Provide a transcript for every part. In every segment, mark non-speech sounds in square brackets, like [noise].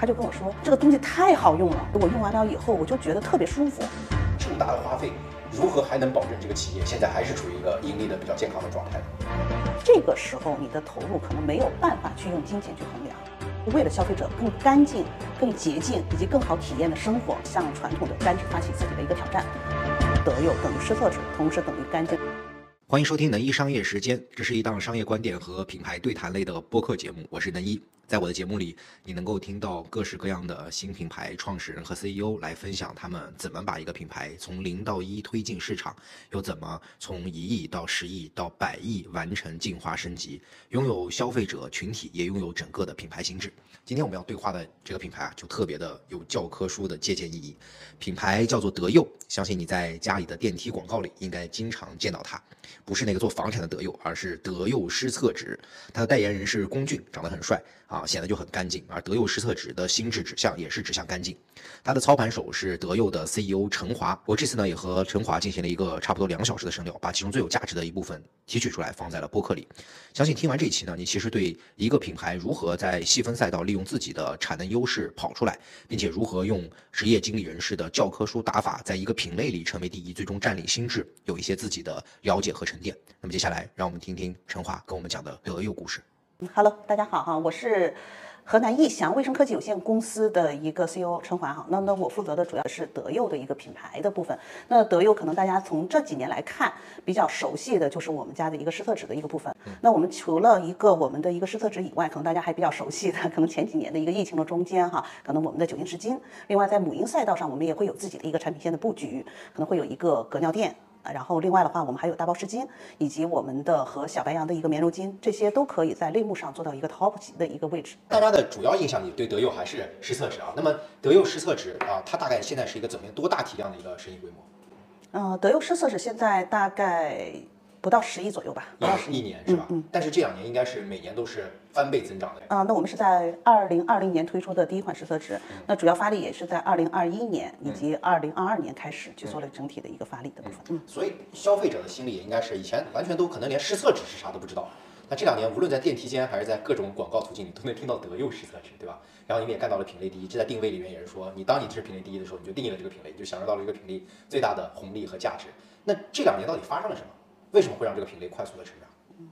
他就跟我说这个东西太好用了，我用完了以后我就觉得特别舒服。这么大的花费，如何还能保证这个企业现在还是处于一个盈利的比较健康的状态呢？这个时候你的投入可能没有办法去用金钱去衡量。为了消费者更干净、更洁净以及更好体验的生活，向传统的干纸发起自己的一个挑战。德佑等于湿厕纸，同时等于干净。欢迎收听能一商业时间，这是一档商业观点和品牌对谈类的播客节目，我是能一。在我的节目里，你能够听到各式各样的新品牌创始人和 CEO 来分享他们怎么把一个品牌从零到一推进市场，又怎么从一亿到十亿到百亿完成进化升级，拥有消费者群体，也拥有整个的品牌心智。今天我们要对话的这个品牌啊，就特别的有教科书的借鉴意义。品牌叫做德佑，相信你在家里的电梯广告里应该经常见到它，不是那个做房产的德佑，而是德佑施策纸。它的代言人是龚俊，长得很帅。啊，显得就很干净，而德佑实测纸的心智指向也是指向干净。它的操盘手是德佑的 CEO 陈华，我这次呢也和陈华进行了一个差不多两小时的深聊，把其中最有价值的一部分提取出来放在了播客里。相信听完这一期呢，你其实对一个品牌如何在细分赛道利用自己的产能优势跑出来，并且如何用职业经理人士的教科书打法，在一个品类里成为第一，最终占领心智，有一些自己的了解和沉淀。那么接下来，让我们听听陈华跟我们讲的德佑故事。Hello，大家好哈，我是河南益翔卫生科技有限公司的一个 CEO 陈华哈。那那我负责的主要是德佑的一个品牌的部分。那德佑可能大家从这几年来看比较熟悉的就是我们家的一个湿厕纸的一个部分。那我们除了一个我们的一个湿厕纸以外，可能大家还比较熟悉的，可能前几年的一个疫情的中间哈，可能我们的酒精湿巾。另外在母婴赛道上，我们也会有自己的一个产品线的布局，可能会有一个隔尿垫。然后另外的话，我们还有大包湿巾，以及我们的和小白羊的一个棉柔巾，这些都可以在类目上做到一个 top 级的一个位置。大家的主要印象里对德佑还是湿厕纸啊？那么德佑湿厕纸啊，它大概现在是一个怎么样多大体量的一个生意规模？嗯，德佑湿厕纸现在大概。不到十亿左右吧，不到十一年是吧？嗯。但是这两年应该是每年都是翻倍增长的。啊，那我们是在二零二零年推出的第一款施策纸，那主要发力也是在二零二一年以及二零二二年开始去做了整体的一个发力的部分。嗯。所以消费者的心理也应该是以前完全都可能连试色纸是啥都不知道，那这两年无论在电梯间还是在各种广告途径里都能听到德佑施策纸，对吧？然后你们也干到了品类第一，这在定位里面也是说，你当你是品类第一的时候，你就定义了这个品类，你就享受到了一个品类最大的红利和价值。那这两年到底发生了什么？为什么会让这个品类快速的成长？嗯，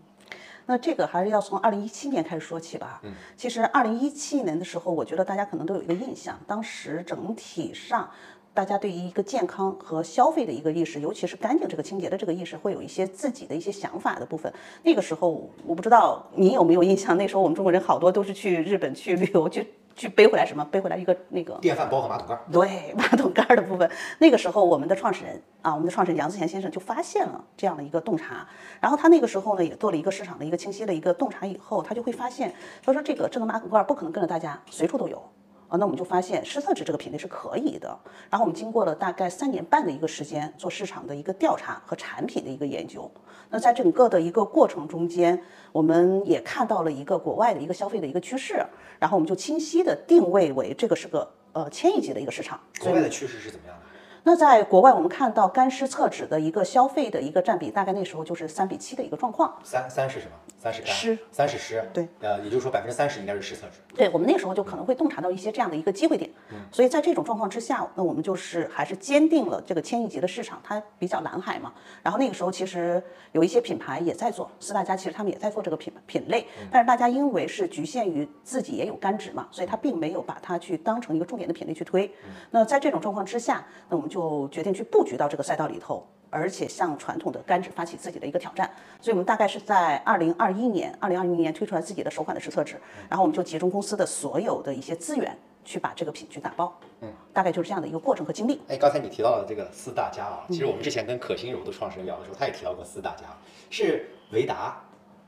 那这个还是要从二零一七年开始说起吧。嗯，其实二零一七年的时候，我觉得大家可能都有一个印象，当时整体上大家对于一个健康和消费的一个意识，尤其是干净这个清洁的这个意识，会有一些自己的一些想法的部分。那个时候，我不知道你有没有印象，那时候我们中国人好多都是去日本去旅游去。去背回来什么？背回来一个那个电饭煲和马桶盖。对，[laughs] 马桶盖的部分。那个时候，我们的创始人啊，我们的创始人杨自贤先生就发现了这样的一个洞察。然后他那个时候呢，也做了一个市场的一个清晰的一个洞察。以后他就会发现，他说这个智能马桶盖不可能跟着大家随处都有。啊，那我们就发现湿厕纸这个品类是可以的。然后我们经过了大概三年半的一个时间做市场的一个调查和产品的一个研究。那在整个的一个过程中间，我们也看到了一个国外的一个消费的一个趋势，然后我们就清晰的定位为这个是个呃千亿级的一个市场。国外的趋势是怎么样的？那在国外，我们看到干湿厕纸的一个消费的一个占比，大概那时候就是三比七的一个状况。三三是什么？三是湿，三是湿。对，呃，也就是说百分之三十应该是湿厕纸。对我们那时候就可能会洞察到一些这样的一个机会点。嗯。所以在这种状况之下，那我们就是还是坚定了这个千亿级的市场，它比较蓝海嘛。然后那个时候其实有一些品牌也在做，四大家其实他们也在做这个品品类，但是大家因为是局限于自己也有干纸嘛，所以他并没有把它去当成一个重点的品类去推。那在这种状况之下，那我们就决定去。布局到这个赛道里头，而且向传统的干纸发起自己的一个挑战，所以我们大概是在二零二一年，二零二一年推出来自己的首款的实测纸，然后我们就集中公司的所有的一些资源去把这个品去打包，嗯，大概就是这样的一个过程和经历。哎，刚才你提到的这个四大家啊，其实我们之前跟可心柔的创始人聊的时候，他也提到过四大家，是维达、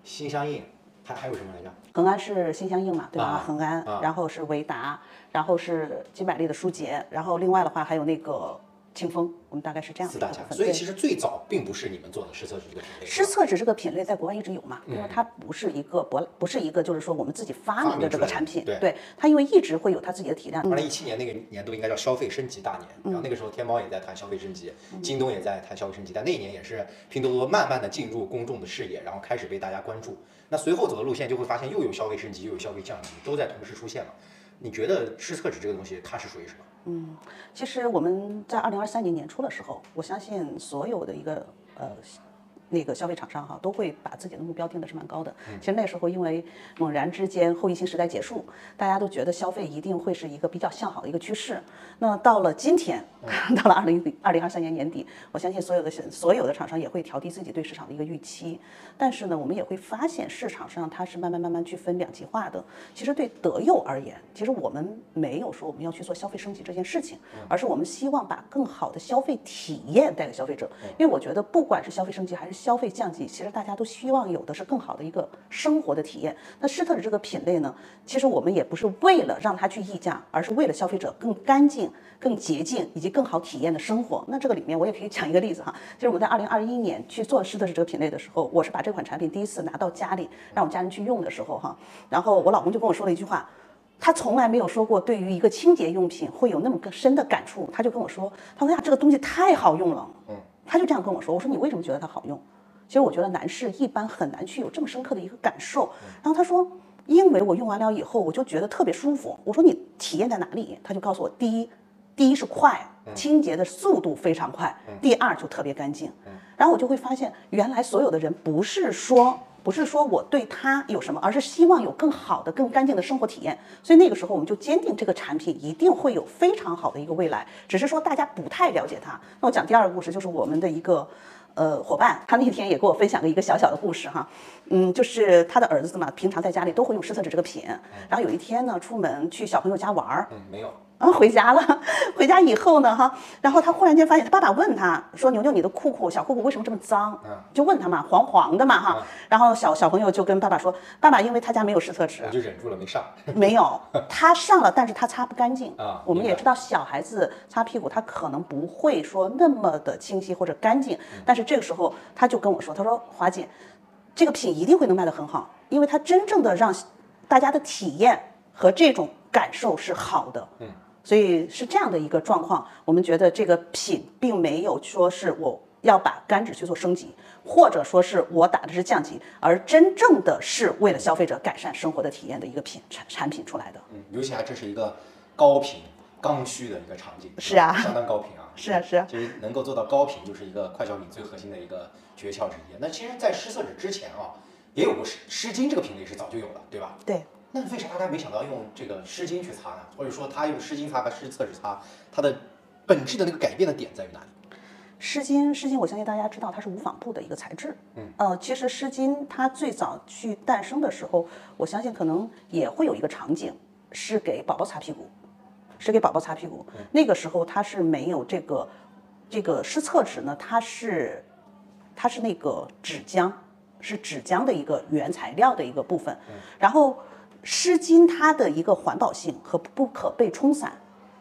心相印，还还有什么来着？恒安是心相印嘛，对吧？恒安，然后是维达，然后是金百利的舒洁，然后另外的话还有那个。清风，我们大概是这样四大家，所以其实最早并不是你们做的湿厕纸这个品类。湿厕纸这个品类在国外一直有嘛，因为它不是一个博不是一个就是说我们自己发明的这个产品，对它因为一直会有它自己的体量。二零一七年那个年度应该叫消费升级大年，然后那个时候天猫也在谈消费升级，京东也在谈消费升级，但那一年也是拼多多慢慢的进入公众的视野，然后开始被大家关注。那随后走的路线就会发现又有消费升级又有消费降级，都在同时出现了。你觉得湿厕纸这个东西它是属于什么？嗯，其实我们在二零二三年年初的时候，我相信所有的一个呃。那个消费厂商哈都会把自己的目标定的是蛮高的。其实那时候因为猛然之间后疫情时代结束，大家都觉得消费一定会是一个比较向好的一个趋势。那到了今天，[laughs] 到了二零二零二三年年底，我相信所有的所有的厂商也会调低自己对市场的一个预期。但是呢，我们也会发现市场上它是慢慢慢慢去分两极化的。其实对德佑而言，其实我们没有说我们要去做消费升级这件事情，而是我们希望把更好的消费体验带给消费者。因为我觉得不管是消费升级还是消费降级，其实大家都希望有的是更好的一个生活的体验。那施特的这个品类呢，其实我们也不是为了让它去溢价，而是为了消费者更干净、更洁净以及更好体验的生活。那这个里面我也可以讲一个例子哈，就是我们在二零二一年去做施特这个品类的时候，我是把这款产品第一次拿到家里让我家人去用的时候哈，然后我老公就跟我说了一句话，他从来没有说过对于一个清洁用品会有那么更深的感触，他就跟我说，他说呀这个东西太好用了，嗯，他就这样跟我说，我说你为什么觉得它好用？其实我觉得男士一般很难去有这么深刻的一个感受。然后他说，因为我用完了以后，我就觉得特别舒服。我说你体验在哪里？他就告诉我，第一，第一是快，清洁的速度非常快；第二就特别干净。然后我就会发现，原来所有的人不是说不是说我对它有什么，而是希望有更好的、更干净的生活体验。所以那个时候我们就坚定这个产品一定会有非常好的一个未来，只是说大家不太了解它。那我讲第二个故事，就是我们的一个。呃，伙伴，他那天也给我分享了一个小小的故事哈，嗯，就是他的儿子嘛，平常在家里都会用湿厕纸这个品，然后有一天呢，出门去小朋友家玩儿，嗯，没有。然后回家了，[laughs] 回家以后呢，哈，然后他忽然间发现他爸爸问他说：“牛牛，你的裤裤，小裤裤为什么这么脏？”就问他嘛，黄黄的嘛，哈。然后小小朋友就跟爸爸说：“爸爸，因为他家没有湿厕纸。”我就忍住了没上。[laughs] 没有，他上了，但是他擦不干净啊。我们也知道小孩子擦屁股，他可能不会说那么的清晰或者干净。但是这个时候他就跟我说：“他说华姐，这个品一定会能卖得很好，因为它真正的让大家的体验和这种感受是好的。”嗯。所以是这样的一个状况，我们觉得这个品并没有说是我要把干纸去做升级，或者说是我打的是降级，而真正的是为了消费者改善生活的体验的一个品产产品出来的。嗯，尤其还这是一个高频刚需的一个场景，是啊，相当高频啊，[laughs] 是啊是啊。其实能够做到高频，就是一个快消品最核心的一个诀窍之一。那其实，在湿色纸之前啊，也有过湿湿巾这个品类是早就有了，对吧？对。那为啥大家没想到用这个湿巾去擦呢？或者说他用湿巾擦和湿厕纸擦，它的本质的那个改变的点在于哪里？湿巾，湿巾，我相信大家知道它是无纺布的一个材质。嗯，呃，其实湿巾它最早去诞生的时候，我相信可能也会有一个场景，是给宝宝擦屁股，是给宝宝擦屁股。那个时候它是没有这个这个湿厕纸呢，它是它是那个纸浆，是纸浆的一个原材料的一个部分，然后。湿巾它的一个环保性和不可被冲散，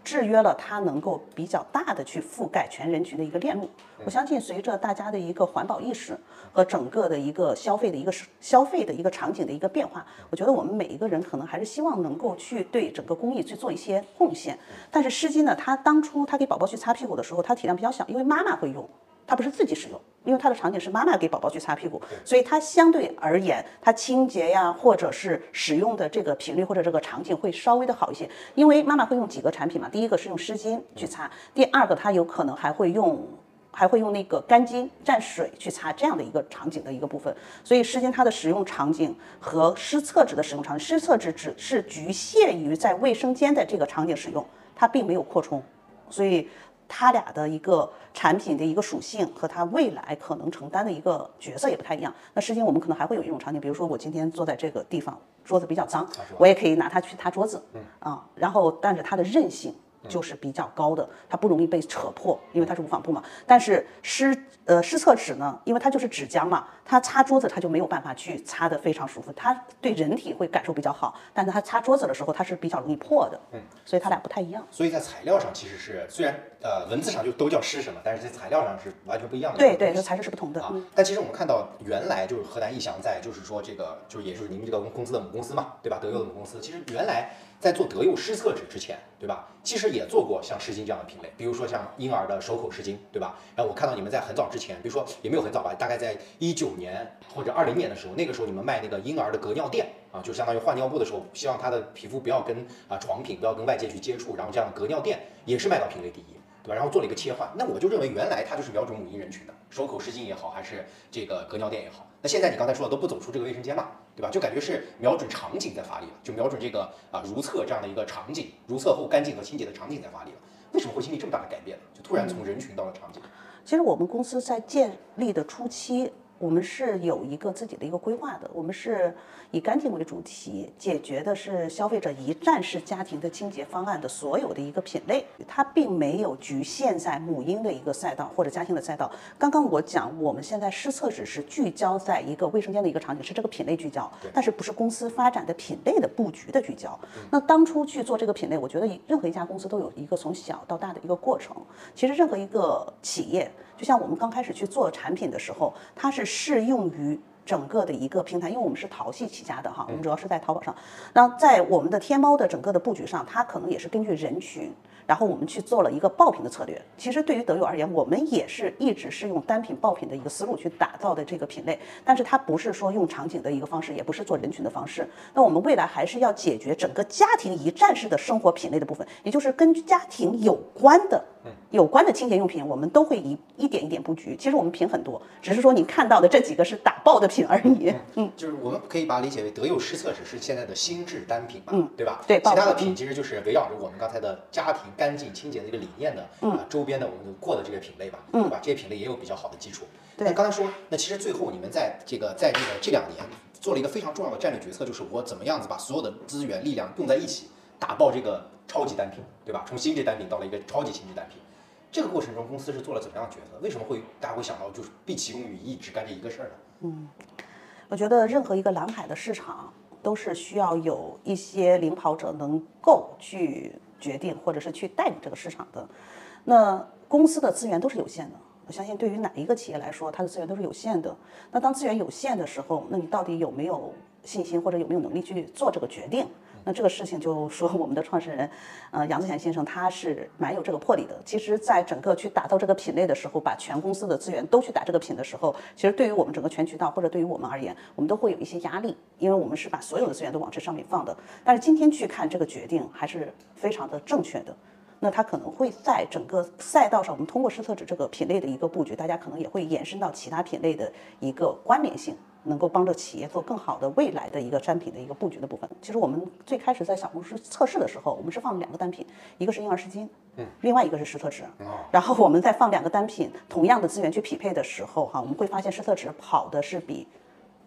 制约了它能够比较大的去覆盖全人群的一个链路。我相信随着大家的一个环保意识和整个的一个消费的一个消费的一个场景的一个变化，我觉得我们每一个人可能还是希望能够去对整个公益去做一些贡献。但是湿巾呢，它当初它给宝宝去擦屁股的时候，它体量比较小，因为妈妈会用。它不是自己使用，因为它的场景是妈妈给宝宝去擦屁股，所以它相对而言，它清洁呀，或者是使用的这个频率或者这个场景会稍微的好一些。因为妈妈会用几个产品嘛，第一个是用湿巾去擦，第二个它有可能还会用，还会用那个干巾蘸水去擦这样的一个场景的一个部分。所以湿巾它的使用场景和湿厕纸的使用场景，湿厕纸只是局限于在卫生间的这个场景使用，它并没有扩充，所以。它俩的一个产品的一个属性和它未来可能承担的一个角色也不太一样。那实际我们可能还会有一种场景，比如说我今天坐在这个地方，桌子比较脏，我也可以拿它去擦桌子，啊，然后但是它的韧性。就是比较高的，它不容易被扯破，因为它是无纺布嘛。但是湿呃湿厕纸呢，因为它就是纸浆嘛，它擦桌子它就没有办法去擦得非常舒服，它对人体会感受比较好，但是它擦桌子的时候它是比较容易破的。嗯，所以它俩不太一样。所以在材料上其实是虽然呃文字上就都叫湿什么，但是在材料上是完全不一样的。对对，这材质是不同的啊。但其实我们看到原来就是河南逸翔在就是说这个就是也就是您这个公司的母公司嘛，对吧？德佑的母公司，其实原来。在做德佑湿厕纸之前，对吧？其实也做过像湿巾这样的品类，比如说像婴儿的手口湿巾，对吧？然后我看到你们在很早之前，比如说也没有很早吧，大概在一九年或者二零年的时候，那个时候你们卖那个婴儿的隔尿垫啊，就相当于换尿布的时候，希望他的皮肤不要跟啊床品不要跟外界去接触，然后这样隔尿垫也是卖到品类第一，对吧？然后做了一个切换，那我就认为原来它就是瞄准母婴人群的，手口湿巾也好，还是这个隔尿垫也好，那现在你刚才说的都不走出这个卫生间嘛，对吧？就感觉是瞄准场景在发力了，就瞄准这个啊如厕这样的一个场景，如厕后干净和清洁的场景在发力了。为什么会经历这么大的改变呢？就突然从人群到了场景。其实我们公司在建立的初期，我们是有一个自己的一个规划的。我们是以干净为主题，解决的是消费者一站式家庭的清洁方案的所有的一个品类，它并没有局限在母婴的一个赛道或者家庭的赛道。刚刚我讲，我们现在施测只是聚焦在一个卫生间的一个场景，是这个品类聚焦，但是不是公司发展的品类的布局的聚焦。那当初去做这个品类，我觉得任何一家公司都有一个从小到大的一个过程。其实任何一个企业。就像我们刚开始去做产品的时候，它是适用于整个的一个平台，因为我们是淘系起家的哈，我们主要是在淘宝上。那在我们的天猫的整个的布局上，它可能也是根据人群。然后我们去做了一个爆品的策略。其实对于德友而言，我们也是一直是用单品爆品的一个思路去打造的这个品类，但是它不是说用场景的一个方式，也不是做人群的方式。那我们未来还是要解决整个家庭一站式的生活品类的部分，也就是跟家庭有关的、有关的清洁用品，我们都会一一点一点布局。其实我们品很多，只是说你看到的这几个是打爆的品而已。嗯，就是我们可以把它理解为德佑失策只是现在的心智单品嘛，嗯，对吧？对，其他的品其实就是围绕着我们刚才的家庭。干净清洁的一个理念的啊，周边的我们就过的这些品类吧，对吧？这些品类也有比较好的基础。那刚才说，那其实最后你们在这个在这个这两年做了一个非常重要的战略决策，就是我怎么样子把所有的资源力量用在一起，打爆这个超级单品，对吧？从心智单品到了一个超级心智单品，这个过程中公司是做了怎么样的决策？为什么会大家会想到就是毕其功于一役，只干这一个事儿呢？嗯，我觉得任何一个蓝海的市场都是需要有一些领跑者能够去。决定或者是去带领这个市场的，那公司的资源都是有限的。我相信对于哪一个企业来说，它的资源都是有限的。那当资源有限的时候，那你到底有没有信心或者有没有能力去做这个决定？那这个事情就说我们的创始人，呃，杨子贤先生他是蛮有这个魄力的。其实，在整个去打造这个品类的时候，把全公司的资源都去打这个品的时候，其实对于我们整个全渠道或者对于我们而言，我们都会有一些压力，因为我们是把所有的资源都往这上面放的。但是今天去看这个决定还是非常的正确的。那它可能会在整个赛道上，我们通过施测纸这个品类的一个布局，大家可能也会延伸到其他品类的一个关联性。能够帮着企业做更好的未来的一个产品的一个布局的部分。其实我们最开始在小红书测试的时候，我们是放了两个单品，一个是婴儿湿巾，嗯，另外一个是湿厕纸。然后我们再放两个单品，同样的资源去匹配的时候，哈，我们会发现湿厕纸跑的是比，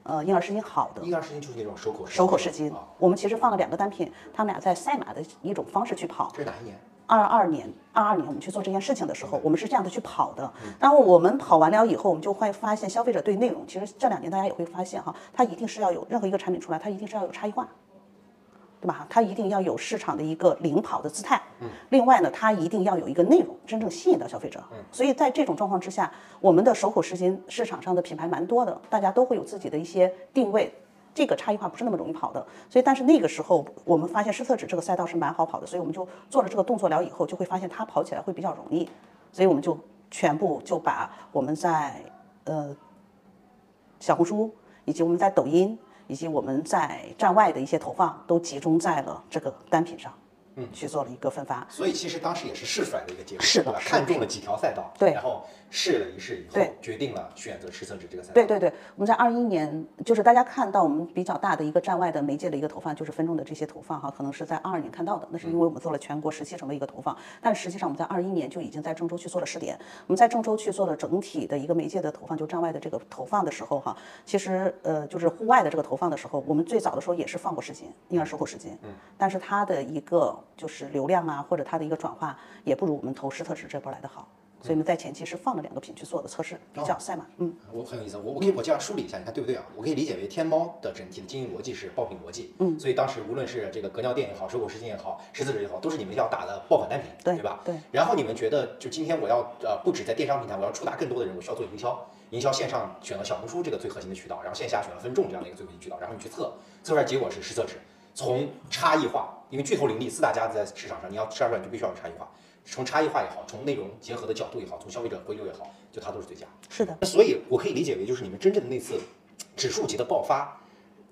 呃，婴儿湿巾好的。婴儿湿巾就是那种手口手口湿巾。我们其实放了两个单品，他们俩在赛马的一种方式去跑。这是哪一年？二二年，二二年我们去做这件事情的时候，我们是这样的去跑的。然后我们跑完了以后，我们就会发现消费者对内容，其实这两年大家也会发现哈，它一定是要有任何一个产品出来，它一定是要有差异化，对吧？它一定要有市场的一个领跑的姿态。嗯。另外呢，它一定要有一个内容，真正吸引到消费者。嗯。所以在这种状况之下，我们的手口时间市场上的品牌蛮多的，大家都会有自己的一些定位。这个差异化不是那么容易跑的，所以但是那个时候我们发现施策纸这个赛道是蛮好跑的，所以我们就做了这个动作了以后，就会发现它跑起来会比较容易，所以我们就全部就把我们在呃小红书以及我们在抖音以及我们在站外的一些投放都集中在了这个单品上。嗯，去做了一个分发，所以其实当时也是试出来的一个结果，是的，看中了几条赛道，对，然后试了一试以后，决定了选择施策纸这个赛道。对对对，我们在二一年，就是大家看到我们比较大的一个站外的媒介的一个投放，就是分众的这些投放哈，可能是在二二年看到的，那是因为我们做了全国十七城的一个投放，但实际上我们在二一年就已经在郑州去做了试点，我们在郑州去做了整体的一个媒介的投放，就站外的这个投放的时候哈，其实呃就是户外的这个投放的时候，我们最早的时候也是放过时间，婴儿收口时间，嗯，但是它的一个就是流量。啊，或者它的一个转化也不如我们投施特纸这波来的好，所以呢，在前期是放了两个品去做的测试，比较赛马。嗯，我很有意思，我我可以我这样梳理一下，你看对不对啊？我可以理解为天猫的整体的经营逻辑是爆品逻辑，嗯，所以当时无论是这个隔尿垫也好，收口湿巾也好，施特纸也好，都是你们要打的爆款单品，对吧？对。然后你们觉得，就今天我要呃，不止在电商平台，我要触达更多的人，我需要做营销，营销线上选了小红书这个最核心的渠道，然后线下选了分众这样的一个最核心渠道，然后你去测，测出来结果是实测纸，从差异化。因为巨头林立，四大家在市场上，你要吃二赚，就必须要有差异化。从差异化也好，从内容结合的角度也好，从消费者回流也好，就它都是最佳。是的。所以我可以理解为，就是你们真正的那次指数级的爆发，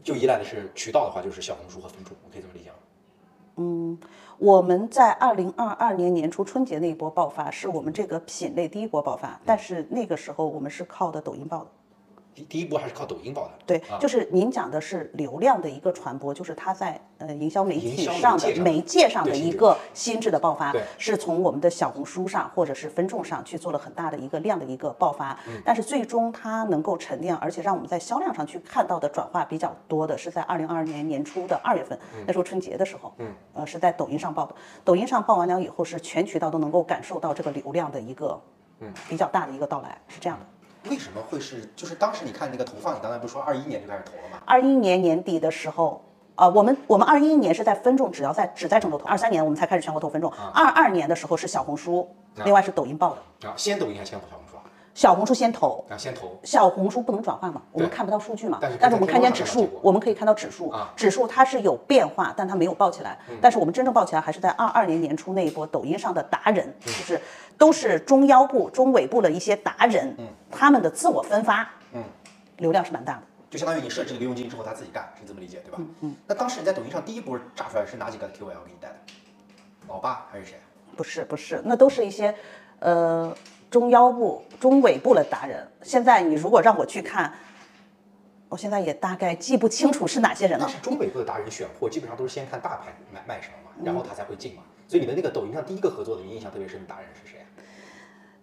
就依赖的是渠道的话，就是小红书和分众，我可以这么理解吗？嗯我们在二零二二年年初春节那一波爆发，是我们这个品类第一波爆发，但是那个时候我们是靠的抖音爆的。第第一波还是靠抖音爆的。对，啊就是您讲的是流量的一个传播，就是它在呃营销媒体上的媒介上的一个心智的爆发，是从我们的小红书上或者是分众上去做了很大的一个量的一个爆发。嗯但是最终它能够沉淀，而且让我们在销量上去看到的转化比较多的，是在二零二二年年初的二月份，那时候春节的时候，嗯，呃是在抖音上报的。抖音上报完了以后，是全渠道都能够感受到这个流量的一个嗯比较大的一个到来，是这样的。为什么会是？就是当时你看那个投放，你刚才不是说二一年就开始投了吗？二一年年底的时候，呃，我们我们二一年是在分众，只要在只在郑州投，二三年我们才开始全国投分众，二二年的时候是小红书，另外是抖音报的，啊，先抖音还是先小红书啊？小红书先投。啊，先投。小红书不能转换嘛，我们看不到数据嘛但是，但是我们看见指数我们可以看到指数啊，指数它是有变化，但它没有爆起来。但是我们真正爆起来还是在二二年年初那一波抖音上的达人，就是都是中腰部、中尾部的一些达人，他们的自我分发，嗯，流量是蛮大的。就相当于你设置一个佣金之后，他自己干，是这么理解对吧？嗯。那当时你在抖音上第一波炸出来是哪几个 KOL 给你带的？老爸还是谁？不是不是，那都是一些，呃，中腰部、中尾部的达人。现在你如果让我去看，我现在也大概记不清楚是哪些人了。中尾部的达人选货，基本上都是先看大牌卖卖什么嘛，然后他才会进嘛。所以你们那个抖音上第一个合作的，你印象特别深的达人是谁啊？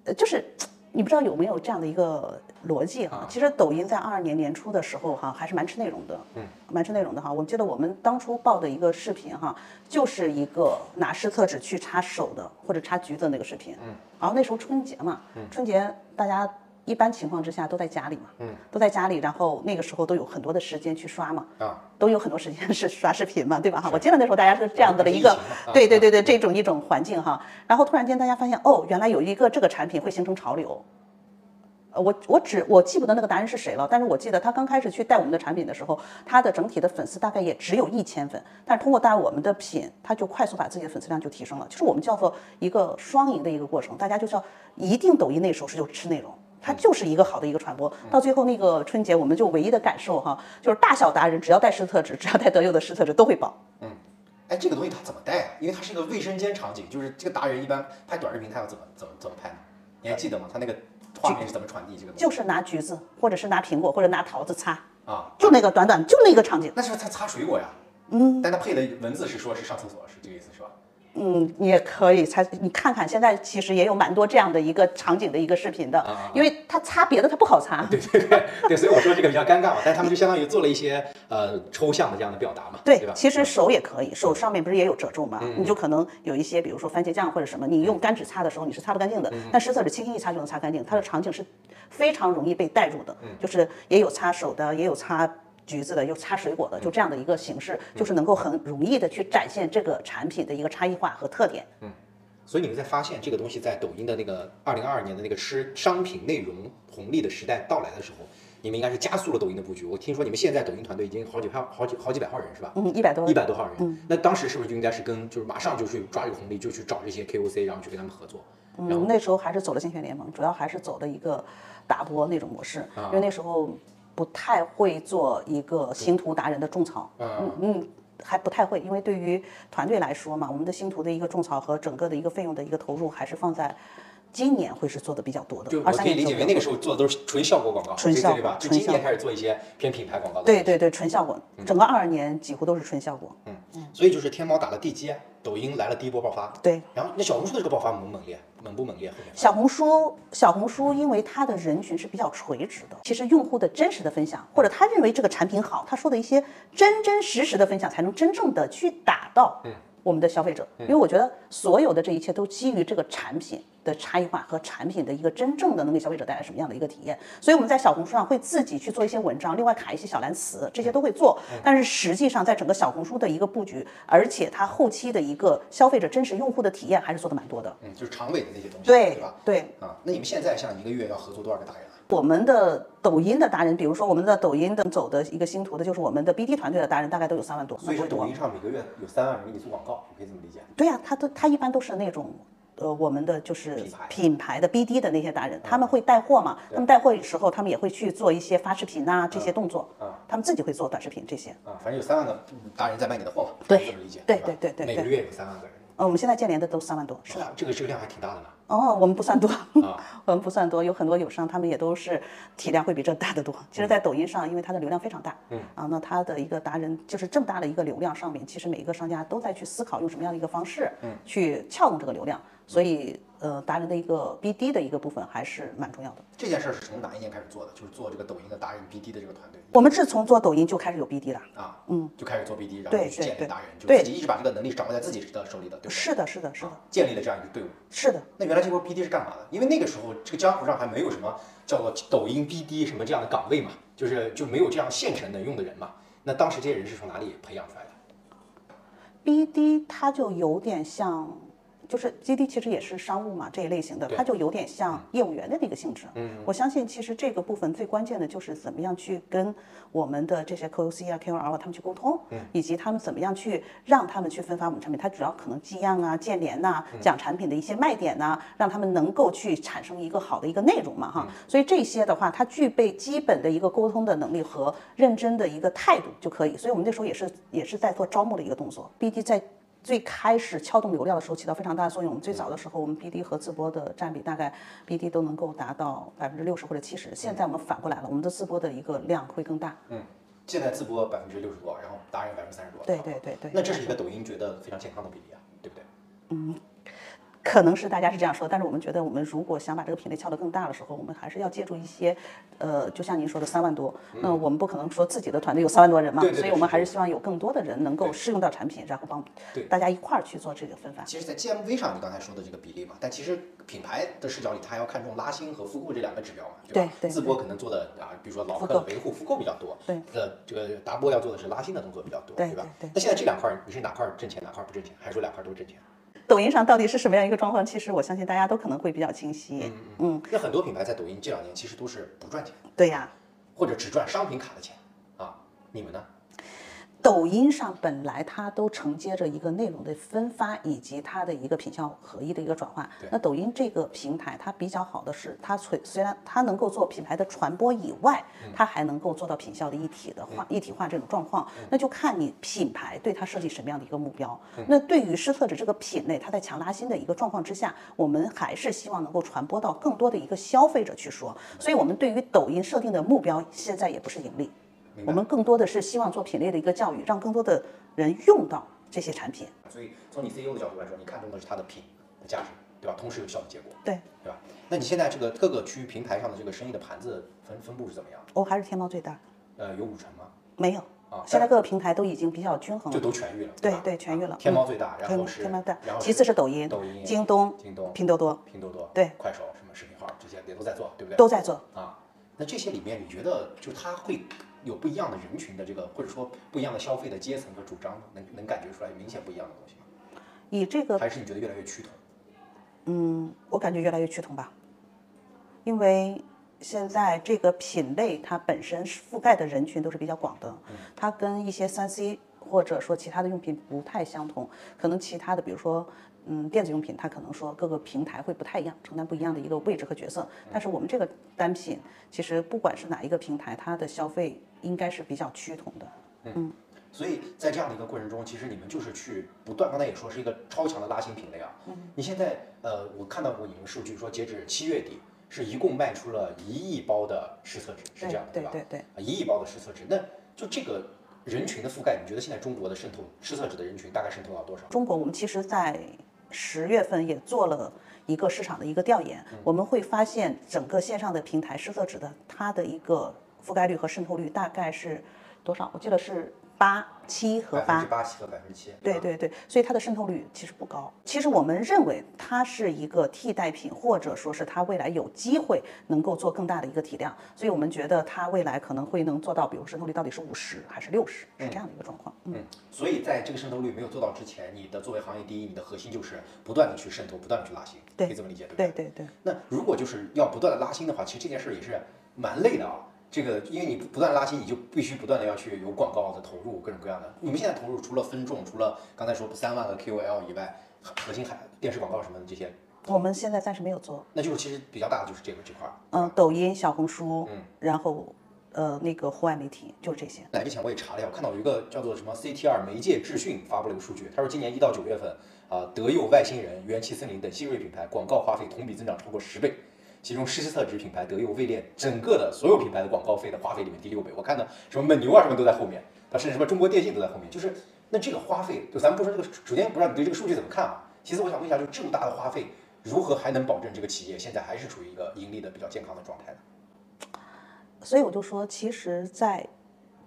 呃，就是你不知道有没有这样的一个逻辑哈？其实抖音在二二年年初的时候哈，还是蛮吃内容的，嗯，蛮吃内容的哈。我记得我们当初报的一个视频哈，就是一个拿湿厕纸去擦手的或者擦橘子的那个视频，嗯，然后那时候春节嘛，春节大家。一般情况之下都在家里嘛，嗯，都在家里，然后那个时候都有很多的时间去刷嘛，啊，都有很多时间是刷视频嘛，对吧？哈，我记得那时候大家是这样子的一个对对对对，这种一种环境哈。然后突然间大家发现，哦，原来有一个这个产品会形成潮流。呃，我我只我记不得那个达人是谁了，但是我记得他刚开始去带我们的产品的时候，他的整体的粉丝大概也只有一千粉，但是通过带我们的品，他就快速把自己的粉丝量就提升了。就是我们叫做一个双赢的一个过程，大家就是要一定抖音那时候是就吃内容。它就是一个好的一个传播，到最后那个春节，我们就唯一的感受哈，就是大小达人只要带湿厕纸，只要带德佑的湿厕纸都会爆。嗯哎，这个东西它怎么带啊？因为它是一个卫生间场景，就是这个达人一般拍短视频，他要怎么怎么怎么拍呢？你还记得吗？他那个画面是怎么传递这个东西？就是拿橘子，或者是拿苹果，或者拿桃子擦，啊，就那个短短，就那个场景。那是他擦水果呀？嗯，但他配的文字是说是上厕所，是这个意思是吧？嗯，你也可以擦，你看看现在其实也有蛮多这样的一个场景的一个视频的，啊因为它擦别的它不好擦。[laughs] 对对对对，所以我说这个比较尴尬嘛。但他们就相当于做了一些呃抽象的这样的表达嘛，对吧？其实手也可以，手上面不是也有褶皱嘛？嗯你就可能有一些，比如说番茄酱或者什么，你用干纸擦的时候你是擦不干净的，嗯但湿厕纸轻轻一擦就能擦干净，它的场景是非常容易被带入的，嗯就是也有擦手的，也有擦。橘子的，又擦水果的，就这样的一个形式，就是能够很容易的去展现这个产品的一个差异化和特点。嗯所以你们在发现这个东西在抖音的那个二零二二年的那个吃商品内容红利的时代到来的时候，你们应该是加速了抖音的布局。我听说你们现在抖音团队已经好几票、好几好几百号人是吧？嗯，一百多一百多号人。那当时是不是就应该是跟就是马上就去抓这个红利，就去找这些 KOC，然后去跟他们合作？嗯，那时候还是走了竞选联盟，主要还是走的一个打波那种模式，因为那时候不太会做一个星图达人的种草，嗯。嗯，还不太会，因为对于团队来说嘛，我们的星图的一个种草和整个的一个费用的一个投入，还是放在今年会是做的比较多的就，我可以理解为那个时候做的都是纯效果广告，纯效果对对吧？就今年开始做一些偏品牌广告的。对对对，纯效果，整个二二年几乎都是纯效果，嗯嗯所以就是天猫打了地基，抖音来了第一波爆发。对。然后那小红书的这个爆发猛不猛烈？猛不猛烈？后面小红书，小红书因为它的人群是比较垂直的，其实用户的真实的分享，或者他认为这个产品好，他说的一些真真实实的分享，才能真正的去打到我们的消费者。因为我觉得所有的这一切都基于这个产品的差异化和产品的一个真正的能给消费者带来什么样的一个体验。所以我们在小红书上会自己去做一些文章，另外卡一些小蓝词，这些都会做。但是实际上在整个小红书的一个布局，而且它后期的一个消费者真实用户的体验还是做的蛮多的。嗯，就是长尾的那些东西，对吧？对。啊，那你们现在像一个月要合作多少个达人啊？我们的抖音的达人，比如说我们的抖音的走的一个星图的，就是我们的 BD 团队的达人，大概都有三万多，所以不会多是抖音。上每个月有三万人给你做广告，你可以这么理解。对呀、他都他一般都是那种呃，我们的就是品牌的 BD 的那些达人，他们会带货嘛？他们带货的时候，他们也会去做一些发视频呐、这些动作，他们自己会做短视频这些。啊，反正有三万个达人在卖你的货嘛，对这么理解，对对对对对每个月有三万个人，呃，我们现在建联的都三万多，是的。这个这个量还挺大的呢。哦，我们不算多，啊 [laughs] 我们不算多，有很多友商他们也都是体量会比这大得多。其实，在抖音上，因为它的流量非常大，嗯啊，那它的一个达人就是这么大的一个流量上面，其实每一个商家都在去思考用什么样的一个方式，嗯，去撬动这个流量，所以呃，达人的一个 BD 的一个部分还是蛮重要的。这件事儿是从哪一年开始做的？就是做这个抖音的达人 BD 的这个团队我们是从做抖音就开始有 BD 了。啊，嗯，就开始做 BD，然后去建立达人，就自己一直把这个能力掌握在自己的手里的，对不对？是的，是的，是的，建立了这样一个队伍。是的。那原来这波 BD 是干嘛的？因为那个时候这个江湖上还没有什么叫做抖音 BD 什么这样的岗位嘛，就是就没有这样现成能用的人嘛。那当时这些人是从哪里培养出来的？BD 它就有点像，就是基地其实也是商务嘛这一类型的，它就有点像业务员的那个性质。嗯，我相信其实这个部分最关键的就是怎么样去跟我们的这些 KOC 啊、KOL 啊他们去沟通，嗯，以及他们怎么样去让他们去分发我们产品。它主要可能寄样啊、建联呐、讲产品的一些卖点呐、让他们能够去产生一个好的一个内容嘛哈。所以这些的话，它具备基本的一个沟通的能力和认真的一个态度就可以。所以我们那时候也是也是在做招募的一个动作，BD 在。最开始撬动流量的时候起到非常大的作用。我们最早的时候，我们 BD 和自播的占比大概 BD 都能够达到百分之六十或者七十。现在我们反过来了，我们的自播的一个量会更大。嗯，现在自播百分之六十多，然后达人百分之三十多。对对对对那这是一个抖音觉得非常健康的比例啊，对不对？可能是大家是这样说，但是我们觉得，我们如果想把这个品类撬得更大的时候，我们还是要借助一些，呃，就像您说的三万多，那我们不可能说自己的团队有三万多人嘛，对对对所以我们还是是希望有更多的人能够适用到产品，然后帮大家一块儿去做这个分发。其实，在 GMV 上你刚才说的这个比例嘛，但其实品牌的视角里，它还要看重拉新和复购这两个指标嘛，吧？对对自播可能做的啊，比如说老客的维护、复购比较多，对，呃，这个达播要做的是拉新的动作比较多，对吧？对对那现在这两块儿，你是哪块儿挣钱，哪块儿不挣钱，还是说两块儿都挣钱？抖音上到底是什么样一个状况？其实我相信大家都可能会比较清晰。嗯，嗯那很多品牌在抖音这两年其实都是不赚钱，对呀。或者只赚商品卡的钱啊。你们呢？抖音上本来它都承接着一个内容的分发，以及它的一个品效合一的一个转化。那抖音这个平台，它比较好的是，它虽虽然它能够做品牌的传播以外，它还能够做到品效的一体的化、一体化这种状况。那就看你品牌对它设计什么样的一个目标。那对于施特指这个品类，它在强拉新的一个状况之下，我们还是希望能够传播到更多的一个消费者去说。所以我们对于抖音设定的目标，现在也不是盈利。我们更多的是希望做品类的一个教育，让更多的人用到这些产品。所以从你 CEO 的角度来说，你看中的是它的品的价值，对吧？同时有效的结果，对，对吧？那你现在这个各个区域平台上的这个生意的盘子分分布是怎么样？哦，还是天猫最大，呃，有五成吗？没有。啊，现在各个平台都已经比较均衡了就。都痊愈了，对对，痊愈了。天猫最大，然后是天猫大然后，其次是抖音、抖音、京东、京东、拼多多拼多多、对快手什么视频号这些也都在做，对不对？都在做。啊，那这些里面你觉得就它会有不一样的人群的这个，或者说不一样的消费的阶层和主张吗？能能感觉出来明显不一样的东西吗？以这个还是你觉得越来越趋同？嗯我感觉越来越趋同吧，因为现在这个品类它本身是覆盖的人群都是比较广的，它跟一些三 C 或者说其他的用品不太相同，可能其他的比如说。嗯，电子用品它可能说各个平台会不太一样，承担不一样的一个位置和角色。但是我们这个单品，其实不管是哪一个平台，它的消费应该是比较趋同的。嗯所以在这样的一个过程中，其实你们就是去不断，刚才也说是一个超强的拉新品类啊。嗯你现在呃，我看到过你们数据说，截止七月底，是一共卖出了一亿包的湿厕纸，是这样的吧？对对对。啊，一亿包的湿厕纸，那就这个人群的覆盖，你觉得现在中国的渗透湿厕纸的人群大概渗透到多少？中国，我们其实在十月份也做了一个市场的一个调研，我们会发现整个线上的平台失色纸的它的一个覆盖率和渗透率大概是多少？我记得是八七和八百分之。八七和百分之七。对对对，所以它的渗透率其实不高。其实我们认为它是一个替代品，或者说是它未来有机会能够做更大的一个体量，所以我们觉得它未来可能会能做到，比如渗透率到底是五十还是六十，是这样的一个状况。嗯，嗯，所以在这个渗透率没有做到之前，你的作为行业第一，你的核心就是不断的去渗透，不断的去拉新，对可以这么理解，对不对对对。那如果就是要不断的拉新的话，其实这件事儿也是蛮累的啊。这个，因为你不断地拉新，你就必须不断的要去有广告的投入，各种各样的。你们现在投入除了分众，除了刚才说三万个 KOL 以外，核心还电视广告什么的这些我们现在暂时没有做。那就是其实比较大的就是这个这块儿。嗯，抖音、小红书，嗯然后呃那个户外媒体就是这些。来之前我也查了一下，我看到有一个叫做什么 CTR 媒介智讯发布了一个数据，他说今年一到九月份啊，德佑、外星人、元气森林等新锐品牌广告花费同比增长超过十倍。其中湿厕纸品牌德佑、位列整个的所有品牌的广告费的花费里面第六位。我看到什么蒙牛啊什么都在后面，啊甚至什么中国电信都在后面。就是那这个花费，就咱们不说这个，首先不知道你对这个数据怎么看啊？其次我想问一下，就这么大的花费，如何还能保证这个企业现在还是处于一个盈利的比较健康的状态呢？所以我就说，其实，在